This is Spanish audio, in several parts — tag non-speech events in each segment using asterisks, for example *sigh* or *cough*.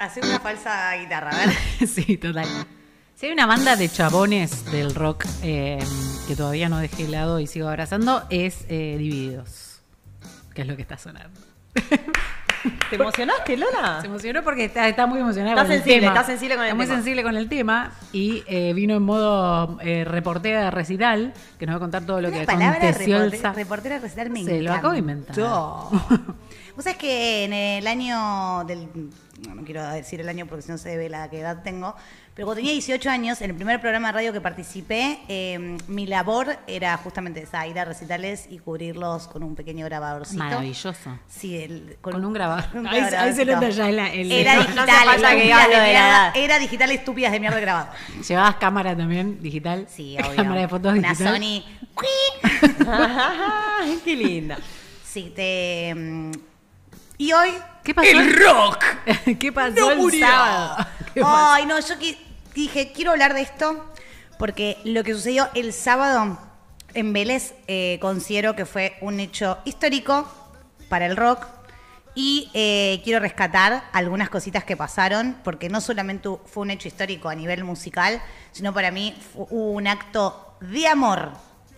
Hacer una falsa guitarra, a ver. *laughs* sí, total. Si hay una banda de chabones del rock eh, que todavía no dejé de lado y sigo abrazando, es eh, Divididos, que es lo que está sonando. *laughs* ¿Te emocionaste, Lola? Se emocionó porque está, está muy emocionada Está con sensible, el tema. está sensible con el Está muy tema. sensible con el tema y eh, vino en modo eh, reportera de recital, que nos va a contar todo lo Una que palabra aconteció reporte- reportera recital me Se lo acabo de inventar. *laughs* Vos sabés que en el año del. No, no quiero decir el año porque si no se ve la que edad tengo. Pero cuando tenía 18 años, en el primer programa de radio que participé, eh, mi labor era justamente esa, ir a recitales y cubrirlos con un pequeño grabadorcito. Maravilloso. Sí, el- Con un grabador. un Ahí- ahí se nota ya el- el- Era no digital, falta estúpidas que de la mierda. Era digital estúpidas de mierda de grabado. ¿Llevabas cámara también digital? Sí, *laughs* obvio. Cámara de fotos Una digital. Sony. Ay, *laughs* qué linda. Sí, te. Y hoy. ¿Qué pasó? ¡El rock! *laughs* ¿Qué pasó ¡No el murió! sábado? *laughs* Ay, no, yo dije, quiero hablar de esto porque lo que sucedió el sábado en Vélez eh, considero que fue un hecho histórico para el rock y eh, quiero rescatar algunas cositas que pasaron porque no solamente fue un hecho histórico a nivel musical, sino para mí fue un acto de amor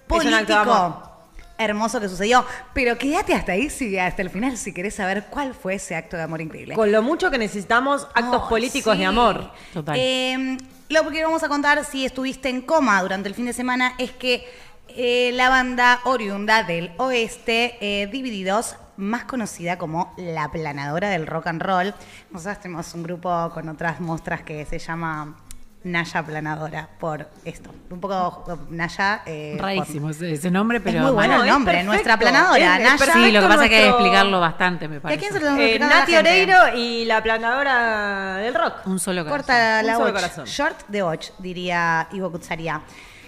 Es un acto de político amor. Hermoso que sucedió. Pero quédate hasta ahí, si, hasta el final, si querés saber cuál fue ese acto de amor increíble. Con lo mucho que necesitamos actos políticos sí. de amor. Total. Eh, lo que vamos a contar, si estuviste en coma durante el fin de semana, es que eh, la banda oriunda del oeste, eh, Divididos, más conocida como la planadora del rock and roll. Nosotros tenemos un grupo con otras muestras que se llama Naya Planadora, por esto. Un poco Naya. eh, Rarísimo ese, ese nombre, pero. muy bueno No, el es nombre, perfecto. nuestra planadora, Es- es Naya. Sí, lo que pasa es que hay que explicarlo bastante, me ¿Y a parece. quién se lo Eh, Nati? Oreiro y la planadora del rock. Un solo corazón. Corta Un la solo corazón. Short de watch, diría Ivo Kutsaria.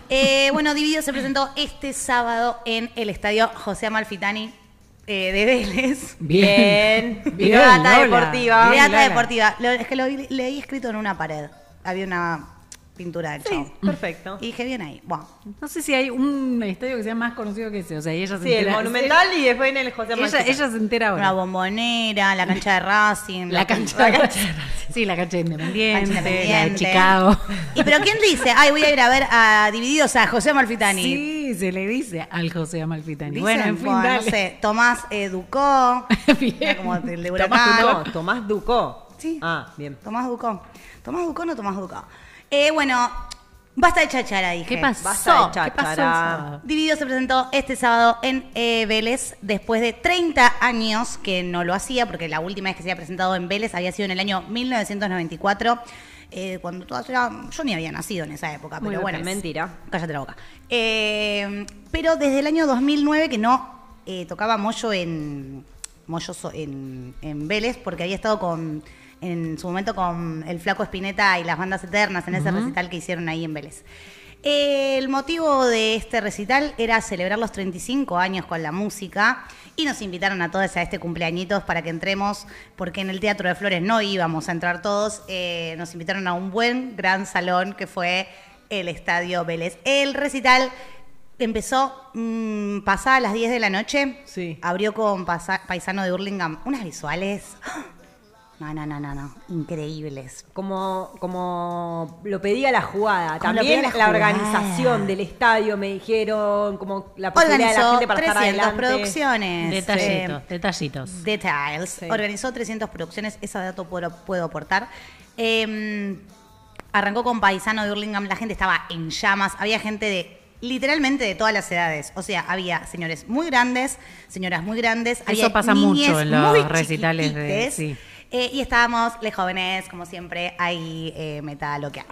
Eh, bueno, Dividido se presentó este sábado en el estadio José Amalfitani eh, de Vélez. Bien. Bien, Data Lola. deportiva. Data deportiva. Lo- es que lo vi- leí escrito en una pared. Había una pintura del Sí, show. perfecto. Y dije, bien ahí. Bueno, No sé si hay un estadio que sea más conocido que ese. O sea, y ella se Sí, el entera. Monumental y después en el José Ella, se entera una ahora. bombonera, la cancha de Racing. La cancha, la de cancha- Sí, la cancha independiente, cancha la de. Chicago. ¿Y pero quién dice? Ay, voy a ir a ver a Divididos a José Amalfitani. Sí, se le dice al José Amalfitani. Dicen, bueno, en fin, bueno, dale. no sé, Tomás eh, Ducó, *laughs* Bien. como el de Tomás. Ducó. Tomás Ducó. Sí. Ah, bien. Tomás Ducó. Tomás Ducó no Tomás Ducó. Eh, bueno, basta de chachara, dije. ¿Qué pasó? Basta de ¿Qué pasó el cháchara. sábado? Dividido se presentó este sábado en eh, Vélez después de 30 años que no lo hacía, porque la última vez que se había presentado en Vélez había sido en el año 1994, eh, cuando todavía yo ni había nacido en esa época, Muy pero bueno. bien, mentira. Cállate la boca. Eh, pero desde el año 2009 que no eh, tocaba Moyo en Moyo so- en, en Vélez, porque había estado con en su momento con el Flaco Espineta y las bandas eternas en ese recital que hicieron ahí en Vélez. El motivo de este recital era celebrar los 35 años con la música y nos invitaron a todos a este cumpleañitos para que entremos, porque en el Teatro de Flores no íbamos a entrar todos, eh, nos invitaron a un buen, gran salón que fue el Estadio Vélez. El recital empezó mm, pasada las 10 de la noche, Sí. abrió con Paisano de Hurlingham, unas visuales, no, no, no, no, no, increíbles. Como, como lo pedía la jugada. Como También la la, jugada. organización del estadio me dijeron, como la posibilidad de la Organizó gente para estar 300 adelante. producciones. Detallitos, eh, detallitos. Details. Sí. Organizó 300 producciones, ese dato puedo, puedo aportar. Eh, arrancó con Paisano de Hurlingham, la gente estaba en llamas, había gente de literalmente de todas las edades. O sea, había señores muy grandes, señoras muy grandes, había pasa niñes mucho en los recitales de- sí. Eh, y estábamos, les jóvenes, como siempre, ahí eh, meta lo que haga.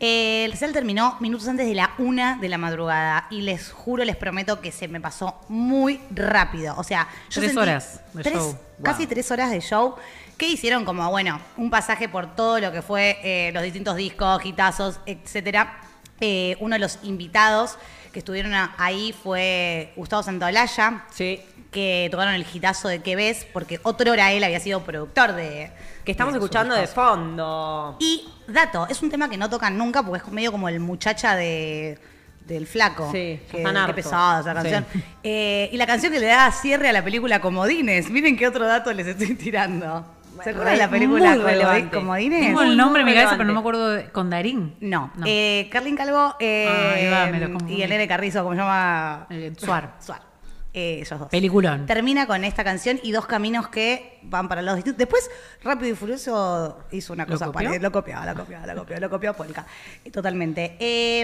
Eh, el recital terminó minutos antes de la una de la madrugada y les juro, les prometo que se me pasó muy rápido. O sea, yo Tres sentí horas de tres- show. Casi Wow. tres horas de show que hicieron como, bueno, un pasaje por todo lo que fue eh, los distintos discos, hitazos, etcétera. Eh, uno de los invitados que estuvieron ahí fue Gustavo Santaolalla, Sí. que tocaron el hitazo de Que ves, porque otro hora él había sido productor de... Que estamos de escuchando de fondo. Y dato, es un tema que no tocan nunca porque es medio como el muchacha de del flaco. Sí, que, qué pesada esa canción. Sí. Eh, y la canción que le da cierre a la película Comodines. Miren qué otro dato les estoy tirando. ¿Se acuerdan de la película relevante. Comodines? Tengo el nombre en mi muy cabeza, pero no me acuerdo de- con Darín. No, No. Eh, Carlin Calvo eh, Ah, va, me lo y el nene Carrizo, como se llama? Eh, Suar. Suar. Eh, ellos dos. Peliculón. Termina con esta canción y dos caminos que van para los distintos. Después, Rápido y Furioso hizo una ¿Lo cosa copió? pare- Lo copiaba, lo copiaba, lo copió, lo copió Polka. Totalmente. Eh,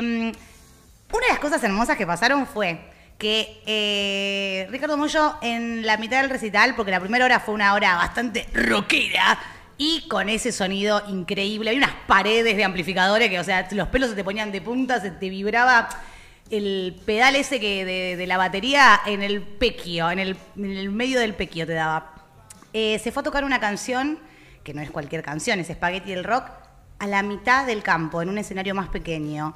una de las cosas hermosas que pasaron fue que eh, Ricardo Mollo en la mitad del recital, porque la primera hora fue una hora bastante rockera, y con ese sonido increíble, había unas paredes de amplificadores que, o sea, los pelos se te ponían de punta, se te vibraba el pedal ese que de, la batería en el pequio, en el, en el medio del pequio te daba. Eh, se fue a tocar una canción, que no es cualquier canción, es Spaghetti del Rock, a la mitad del campo, en un escenario más pequeño.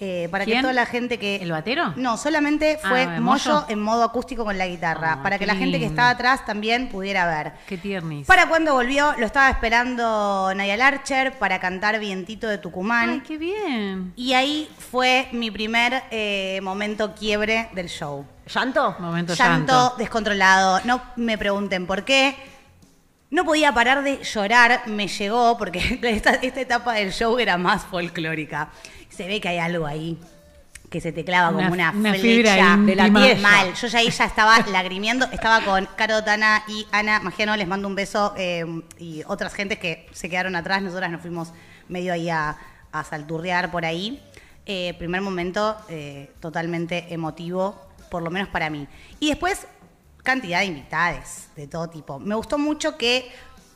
Eh, para ¿Quién? que toda la gente que... ¿El batero? No, solamente fue Ah, ¿de Moyo en modo acústico con la guitarra, Ah, para que la gente que estaba atrás también pudiera ver. Qué tiernis. Para cuando volvió, lo estaba esperando Nayal Archer para cantar Vientito de Tucumán. Ay, qué bien. Y ahí fue mi primer eh, momento quiebre del show. ¿Llanto? Momento Llanto, llanto. descontrolado. No me pregunten por qué. No podía parar de llorar, me llegó, porque *laughs* esta, esta etapa del show era más folclórica. Se ve que hay algo ahí que se te clava como Una- una, una flecha de la piel. Mal. Yo ya ahí ya estaba lagrimiendo. Estaba con Caro Tana y Ana Magiano. Les mando un beso. eh, y otras gentes que se quedaron atrás. Nosotras nos fuimos medio ahí a, a salturrear por ahí. Eh, primer momento eh, totalmente emotivo, por lo menos para mí. Y después, cantidad de invitades de todo tipo. Me gustó mucho que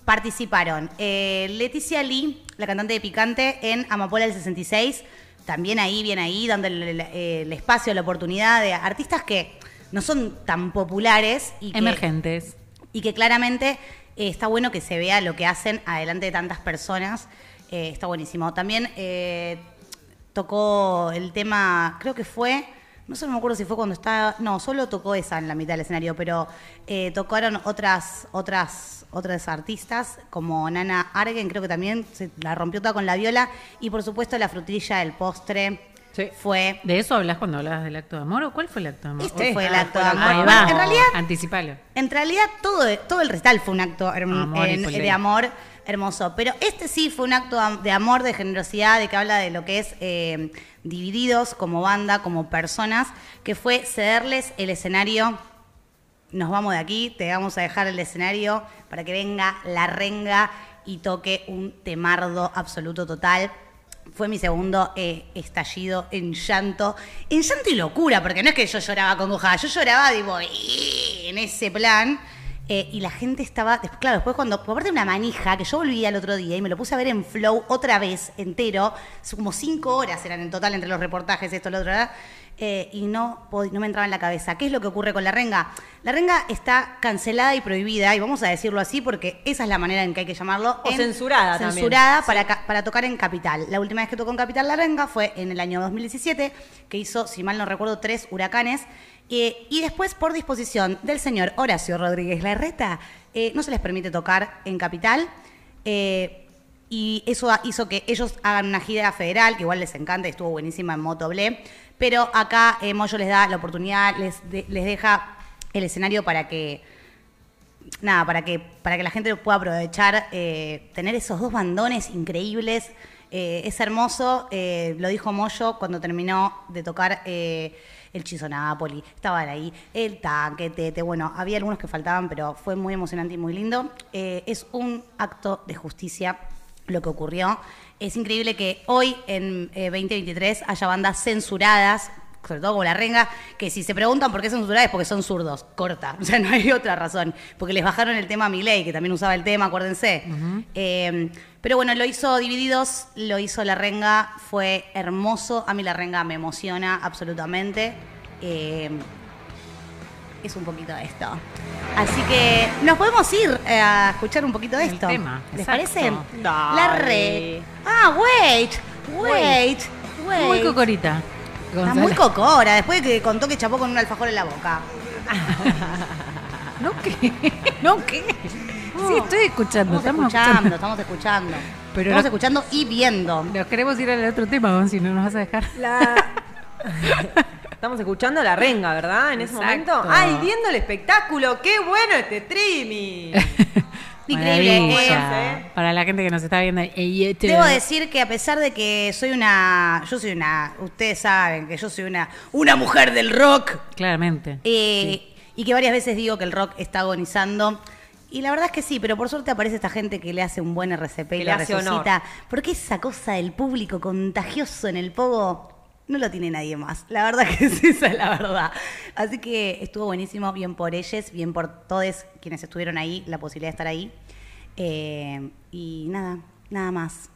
participaron Leticia Lee, la cantante de Picante, en Amapola del 66. También ahí, bien ahí, dando el, el- el espacio, la oportunidad de artistas que no son tan populares y que, Emergentes. y que claramente eh, está bueno que se vea lo que hacen adelante de tantas personas. Eh, está buenísimo. También eh, tocó el tema, creo que fue, no sé, no me acuerdo si fue cuando estaba, no, solo tocó esa en la mitad del escenario, pero eh, tocaron otras, otras, otras artistas como Nana Argen, creo que también se la rompió toda con la viola, y por supuesto la frutilla del postre Sí. fue ¿De eso hablas cuando hablabas del acto de amor o cuál fue el acto de amor? Este fue el acto de el amor. Bueno, en realidad, Anticipalo. en realidad todo, todo el recital fue un acto Amor en- polera. de amor hermoso. Pero este sí fue un acto de amor, de generosidad, de que habla de lo que es eh, divididos como banda, como personas, que fue cederles el escenario. Nos vamos de aquí, te vamos a dejar el escenario para que venga la renga y toque un temardo absoluto total. Fue mi segundo eh, estallido en llanto. En llanto y locura, porque no es que yo lloraba con yo lloraba, digo, en ese plan. Eh, y la gente estaba, después, claro, después cuando, aparte de una manija, que yo volví al otro día y me lo puse a ver en Flow otra vez entero, como cinco horas eran en total entre los reportajes, esto, lo otro, ¿verdad? Eh, y no, no me entraba en la cabeza. ¿Qué es lo que ocurre con la renga? La renga está cancelada y prohibida, y vamos a decirlo así porque esa es la manera en que hay que llamarlo. O en- censurada también. Censurada para, para tocar en Capital. La última vez que tocó en Capital la renga fue en el año 2017, que hizo, si mal no recuerdo, tres huracanes. Eh, y después, por disposición del señor Horacio Rodríguez Larreta, eh, no se les permite tocar en Capital. Eh, y eso hizo que ellos hagan una gira federal, que igual les encanta, estuvo buenísima en Motoble. Pero acá eh, Moyo les da la oportunidad, les, les deja el escenario para que nada, para que, para que la gente pueda aprovechar, eh, tener esos dos bandones increíbles. eh, es hermoso, eh, lo dijo Moyo cuando terminó de tocar el Chizo Napoli. Estaban ahí, el tanque, Tete, bueno, había algunos que faltaban, pero fue muy emocionante y muy lindo. Es un acto de justicia lo que ocurrió. Es increíble que hoy, en eh, 2023, haya bandas censuradas sobre todo como la renga, que si se preguntan por qué son censuradas es porque son zurdos, corta, *laughs* o sea, no hay otra razón, porque les bajaron el tema a Milei, que también usaba el tema, acuérdense. Eh, pero bueno, lo hizo Divididos, lo hizo la renga, fue hermoso, a mí la renga me emociona absolutamente. Eh, es un poquito de esto. Así que nos podemos ir eh, a escuchar un poquito de El esto. tema, ¿Les exacto. parece? Dale. La re. Ah, wait, wait, wait. Muy cocorita. Está muy cocora, después de que contó que chapó con un alfajor en la boca. *laughs* ¿No qué? *laughs* ¿No qué? Sí, estoy escuchando. Estamos escuchando, estamos escuchando. Pero estamos no- escuchando y viendo. Nos queremos ir al otro tema, si no nos vas a dejar. La- *laughs* Estamos escuchando la renga, ¿verdad? En ese momento. ¡Ay, viendo el espectáculo! ¡Qué bueno este streaming! *laughs* Increíble. Eh. Para la gente que nos está viendo. Debo decir que a pesar de que soy una, yo soy una, ustedes saben que yo soy una, una mujer del rock, Claramente. eh, y que varias veces digo que el rock está agonizando. Y la verdad es que sí, pero por suerte aparece esta gente que le hace un buen RCP y le hace honor. resucita. Porque esa cosa del público contagioso en el pogo no lo tiene nadie más. La verdad que *laughs* es esa es la verdad. Así que estuvo buenísimo, bien por ellos, bien por todos quienes estuvieron ahí, la posibilidad de estar ahí. Eh, y nada, nada más.